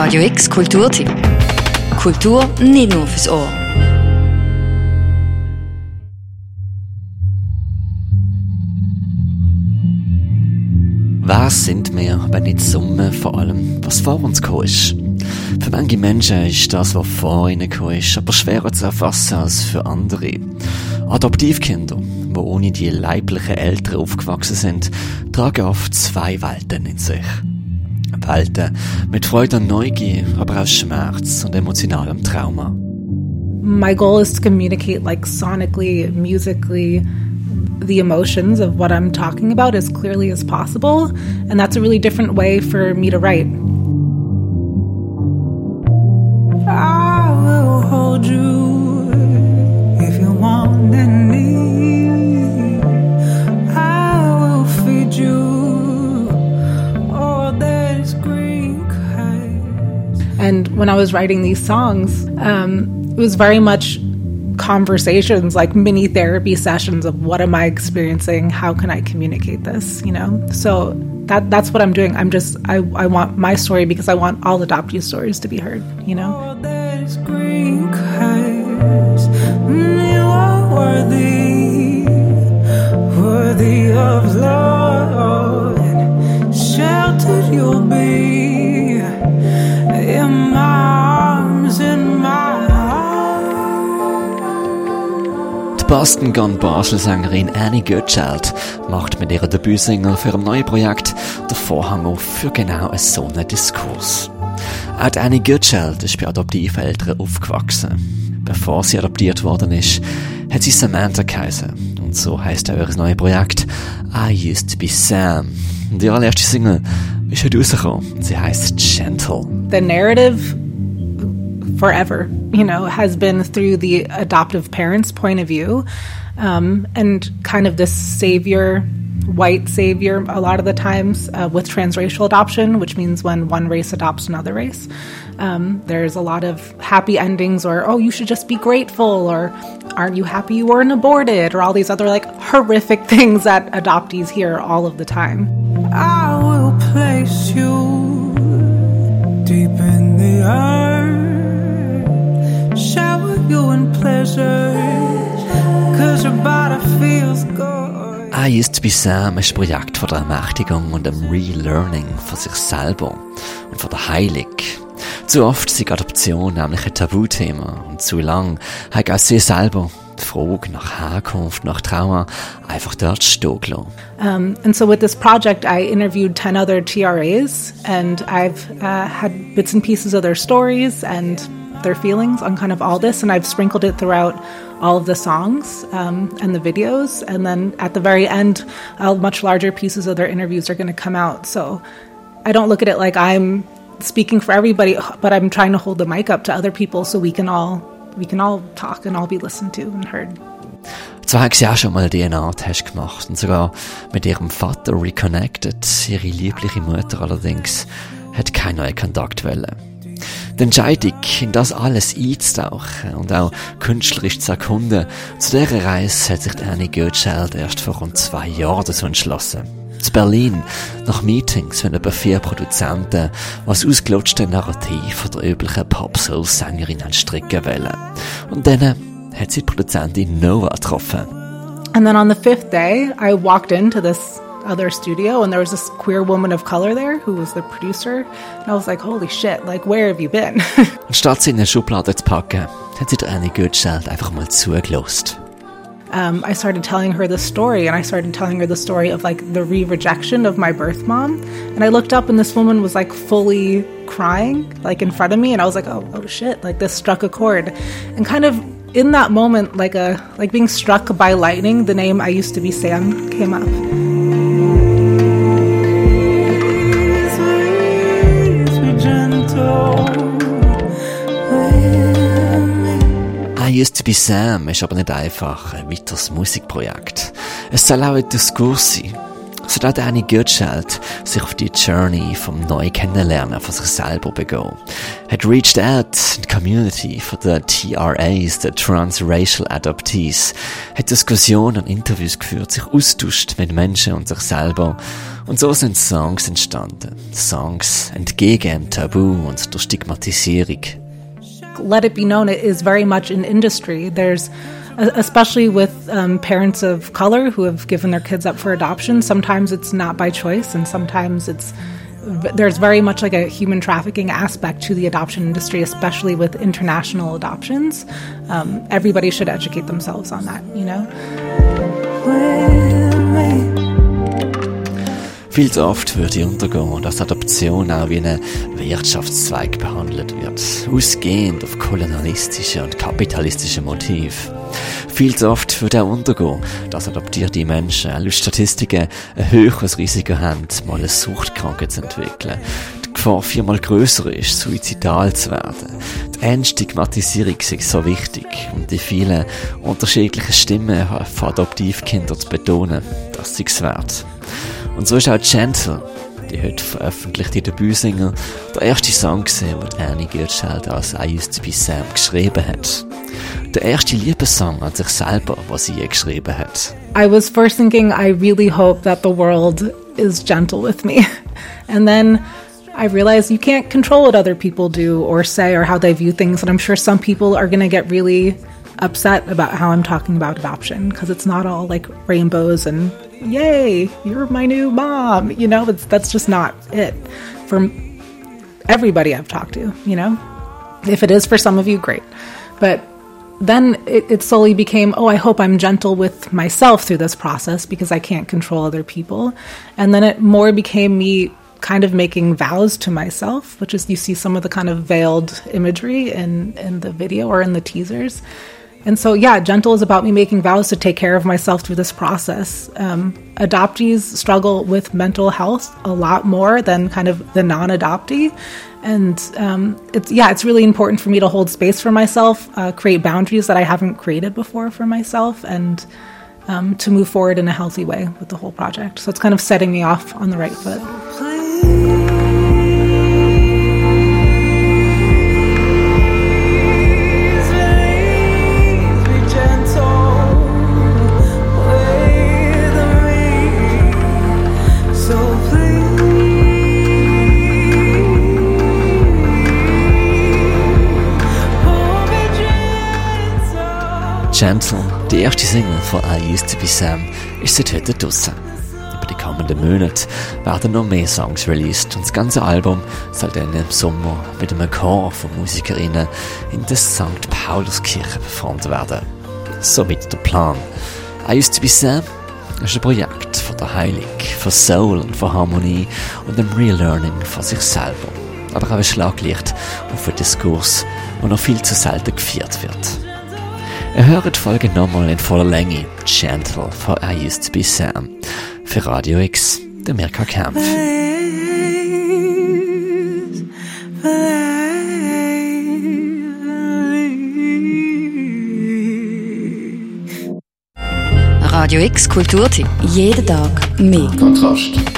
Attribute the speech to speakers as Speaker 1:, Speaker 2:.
Speaker 1: Radio X Kulturtipp. Kultur nicht nur fürs Ohr.
Speaker 2: Wer sind wir, wenn nicht die Summe vor allem, was vor uns gekommen ist? Für manche Menschen ist das, was vor ihnen gekommen ist, aber schwerer zu erfassen als für andere. Adoptivkinder, die ohne die leiblichen Eltern aufgewachsen sind, tragen oft zwei Welten in sich. Welten mit Freude Neugier, aber auch Schmerz und emotionalem Trauma.
Speaker 3: My goal is to communicate like sonically, musically, the emotions of what I'm talking about as clearly as possible. And that's a really different way for me to write. Was writing these songs, um, it was very much conversations, like mini therapy sessions of what am I experiencing? How can I communicate this? You know? So that that's what I'm doing. I'm just I, I want my story because I want all adoptee stories to be heard, you know? Worthy,
Speaker 2: Boston Gone Basel-Sängerin Annie Goodchild macht mit ihrer Debütsingle für ein neues Projekt den Vorhang auf für genau so einen Diskurs. Auch Annie Goodchild ist bei Adoptiveltern aufgewachsen. Bevor sie adoptiert worden ist, hat sie Samantha geheißen. Und so heißt auch ihr neues Projekt I Used to Be Sam. Und die allererste Single ist heute rausgekommen. Sie heißt Gentle.
Speaker 3: The narrative forever, you know, has been through the adoptive parents' point of view um, and kind of this savior, white savior, a lot of the times uh, with transracial adoption, which means when one race adopts another race. Um, there's a lot of happy endings, or oh, you should just be grateful, or aren't you happy you weren't aborted, or all these other like horrific things that adoptees hear all of the time. I will place you deep in the earth
Speaker 2: Sam ist ein Projekt von der Ermächtigung und dem Relearning von sich selber und von der Heilung. Zu oft ist Adoption nämlich ein Tabuthema und zu lang hat auch sie selber die Frage nach Herkunft, nach Trauma einfach dort stehen gelassen.
Speaker 3: Um, and so with this project, I interviewed 10 other TRAs and I've uh, had bits and pieces of their stories and their feelings on kind of all this, and I've sprinkled it throughout all of the songs um, and the videos. And then at the very end, uh, much larger pieces of their interviews are going to come out. So I don't look at it like I'm speaking for everybody, but I'm trying to hold the mic up to other people so we can all we can all talk and all be listened to and heard.
Speaker 2: Zwar hat sie auch schon mal DNA-Test gemacht und sogar mit ihrem Vater reconnected. Ihre liebliche Mutter allerdings hat keinen neuen. Die Entscheidung, in das alles einzutauchen und auch künstlerisch zu erkunden, zu dieser Reise hat sich Annie Goetscheld erst vor rund zwei Jahren dazu entschlossen. Zu Berlin, nach Meetings mit etwa vier Produzenten, was ausgelutschte Narrativ von der üblichen Pop-Soul-Sängerin stricken wollen. Und dann hat sie die Produzentin Noah getroffen.
Speaker 3: And then on the fifth day, I walked into this other studio and there was this queer woman of color there who was the producer and I was like holy shit like where have you been
Speaker 2: Statt sie in eine Schublade zu packen hat sie der Annie Goodchild einfach mal zugelost
Speaker 3: um, I started telling her the story, and I started telling her the story of like the re rejection of my birth mom. And I looked up, and this woman was like fully crying, like in front of me, and I was like, oh, oh shit! Like this struck a chord, and kind of in that moment, like a like being struck by lightning, the name I used to be Sam came up.
Speaker 2: I Used to Be Sam ist aber nicht einfach ein weiteres Musikprojekt. Es soll auch ein Diskurs sein. so dass Annie Goodchild sich auf die Journey vom neu Kennenlernen von sich selber begehen. Hat reached out in die Community von den TRAs, den Transracial Adoptees, hat Diskussionen und Interviews geführt, sich austauscht mit Menschen und sich selber. Und so sind Songs entstanden. Songs entgegen Tabu und der Stigmatisierung.
Speaker 3: Let it be known it is very much an industry. There's especially with um, parents of color who have given their kids up for adoption. Sometimes it's not by choice, and sometimes it's there's very much like a human trafficking aspect to the adoption industry, especially with international adoptions. Um, everybody should educate themselves on that, you know.
Speaker 2: Viel zu oft würde untergehen, dass Adoption auch wie ein Wirtschaftszweig behandelt wird, ausgehend auf kolonialistische und kapitalistische Motive. Viel zu oft würde auch untergehen, dass adoptierte Menschen laut Statistiken ein höheres Risiko haben, mal eine Suchtkrankheit zu entwickeln. Die Gefahr viermal größer ist, suizidal zu werden. Die Entstigmatisierung ist so wichtig und die vielen unterschiedlichen Stimmen von Adoptivkindern zu betonen, das ist es wert. Und so ist auch Gentle, die heute veröffentlichte Debütsingle, der erste Song gesehen, den Annie Goodchild als I Used to Be Sam geschrieben hat. Der erste Liebessong an sich selber, was sie je geschrieben hat.
Speaker 3: I was first thinking, I really hope that the world is gentle with me. And then I realized you can't control what other people do or say or how they view things. And I'm sure some people are going to get really upset about how I'm talking about adoption because it's not all like rainbows and yay, you're my new mom. You know, that's, that's just not it for everybody I've talked to, you know? If it is for some of you, great. But then it, it, slowly became, oh, I hope I'm gentle with myself through this process because I can't control other people. And then it more became me kind of making vows to myself, which is you see some of the kind of veiled imagery in, in the video or in the teasers. And so, yeah, gentle is about me making vows to take care of myself through this process. Um, adoptees struggle with mental health a lot more than kind of the non adoptee. And um, it's, yeah, it's really important for me to hold space for myself, uh, create boundaries that I haven't created before for myself, and um, to move forward in a healthy way with the whole project. So it's kind of setting me off on the right foot.
Speaker 2: Gentle, die erste Single von I Used to Be Sam, ist seit heute draussen. Über die kommenden Monate werden noch mehr Songs released und das ganze Album soll dann im Sommer mit einem Chor von Musikerinnen in der St. Pauluskirche performt werden. Somit der Plan. I Used to Be Sam ist ein Projekt von der Heilung, von Soul und von Harmonie und dem Relearning von sich selber. Aber auch ein Schlaglicht auf einen Diskurs, der noch viel zu selten geführt wird. Hört die Folge nochmal in voller Länge. Gentle von I Used to Be Sam. Für Radio X, der Mirka Kampf.
Speaker 1: Radio X Kulturtipp. Jeden Tag mehr.
Speaker 4: Kontrast.